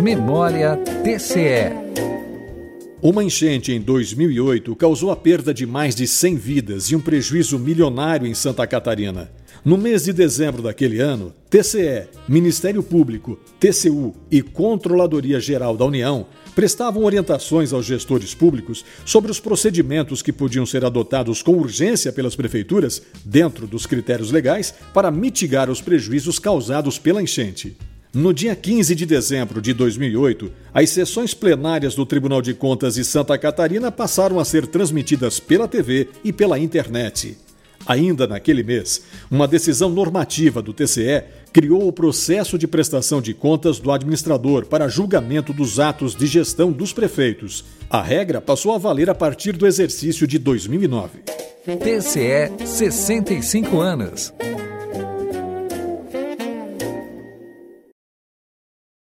Memória TCE. Uma enchente em 2008 causou a perda de mais de 100 vidas e um prejuízo milionário em Santa Catarina. No mês de dezembro daquele ano, TCE, Ministério Público, TCU e Controladoria Geral da União prestavam orientações aos gestores públicos sobre os procedimentos que podiam ser adotados com urgência pelas prefeituras, dentro dos critérios legais, para mitigar os prejuízos causados pela enchente. No dia 15 de dezembro de 2008, as sessões plenárias do Tribunal de Contas de Santa Catarina passaram a ser transmitidas pela TV e pela internet. Ainda naquele mês, uma decisão normativa do TCE criou o processo de prestação de contas do administrador para julgamento dos atos de gestão dos prefeitos. A regra passou a valer a partir do exercício de 2009. TCE 65 anos.